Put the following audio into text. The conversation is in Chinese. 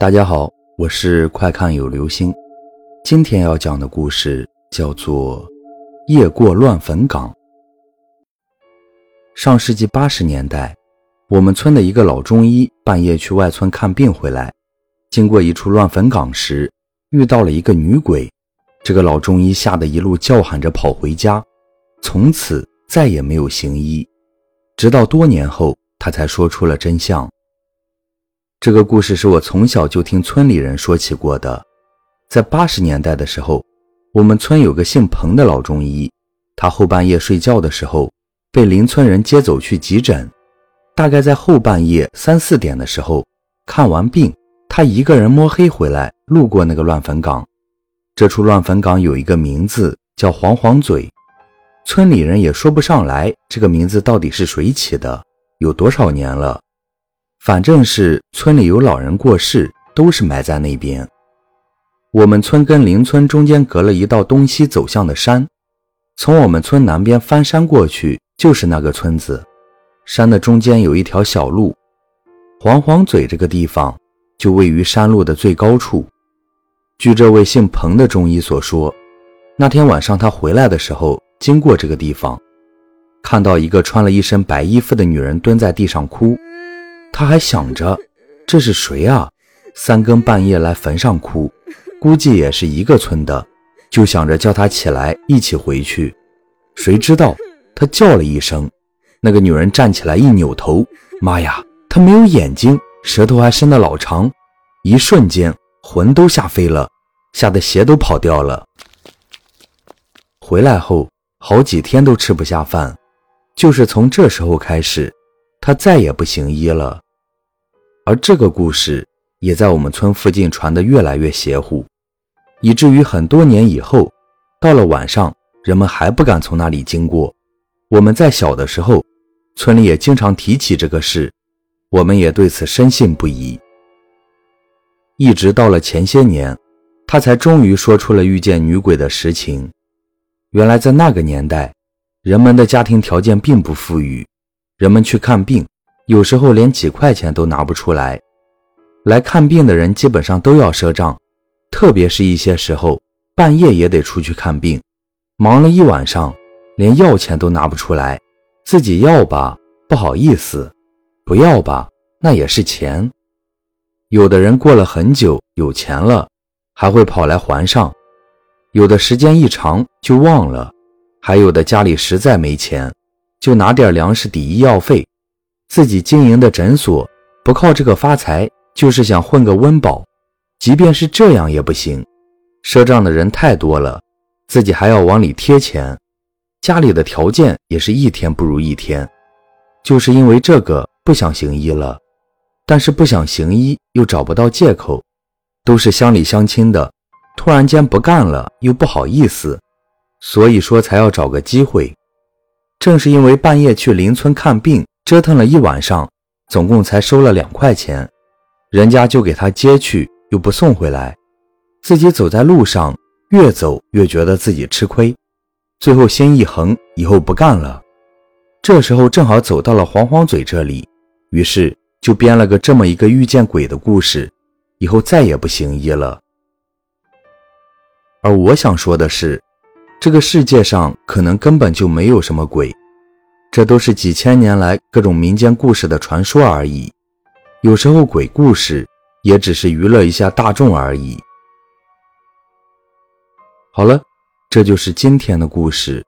大家好，我是快看有流星。今天要讲的故事叫做《夜过乱坟岗》。上世纪八十年代，我们村的一个老中医半夜去外村看病回来，经过一处乱坟岗时，遇到了一个女鬼。这个老中医吓得一路叫喊着跑回家，从此再也没有行医。直到多年后，他才说出了真相。这个故事是我从小就听村里人说起过的。在八十年代的时候，我们村有个姓彭的老中医，他后半夜睡觉的时候被邻村人接走去急诊。大概在后半夜三四点的时候，看完病，他一个人摸黑回来，路过那个乱坟岗。这处乱坟岗有一个名字叫黄黄嘴，村里人也说不上来这个名字到底是谁起的，有多少年了。反正是村里有老人过世，都是埋在那边。我们村跟邻村中间隔了一道东西走向的山，从我们村南边翻山过去就是那个村子。山的中间有一条小路，黄黄嘴这个地方就位于山路的最高处。据这位姓彭的中医所说，那天晚上他回来的时候经过这个地方，看到一个穿了一身白衣服的女人蹲在地上哭。他还想着这是谁啊？三更半夜来坟上哭，估计也是一个村的，就想着叫他起来一起回去。谁知道他叫了一声，那个女人站起来一扭头，妈呀，她没有眼睛，舌头还伸得老长，一瞬间魂都吓飞了，吓得鞋都跑掉了。回来后好几天都吃不下饭，就是从这时候开始，他再也不行医了。而这个故事也在我们村附近传得越来越邪乎，以至于很多年以后，到了晚上，人们还不敢从那里经过。我们在小的时候，村里也经常提起这个事，我们也对此深信不疑。一直到了前些年，他才终于说出了遇见女鬼的实情。原来在那个年代，人们的家庭条件并不富裕，人们去看病。有时候连几块钱都拿不出来，来看病的人基本上都要赊账，特别是一些时候半夜也得出去看病，忙了一晚上，连药钱都拿不出来，自己要吧不好意思，不要吧那也是钱。有的人过了很久有钱了，还会跑来还上；有的时间一长就忘了；还有的家里实在没钱，就拿点粮食抵医药费。自己经营的诊所不靠这个发财，就是想混个温饱。即便是这样也不行，赊账的人太多了，自己还要往里贴钱，家里的条件也是一天不如一天。就是因为这个不想行医了，但是不想行医又找不到借口，都是乡里乡亲的，突然间不干了又不好意思，所以说才要找个机会。正是因为半夜去邻村看病。折腾了一晚上，总共才收了两块钱，人家就给他接去，又不送回来，自己走在路上，越走越觉得自己吃亏，最后心一横，以后不干了。这时候正好走到了黄黄嘴这里，于是就编了个这么一个遇见鬼的故事，以后再也不行医了。而我想说的是，这个世界上可能根本就没有什么鬼。这都是几千年来各种民间故事的传说而已，有时候鬼故事也只是娱乐一下大众而已。好了，这就是今天的故事，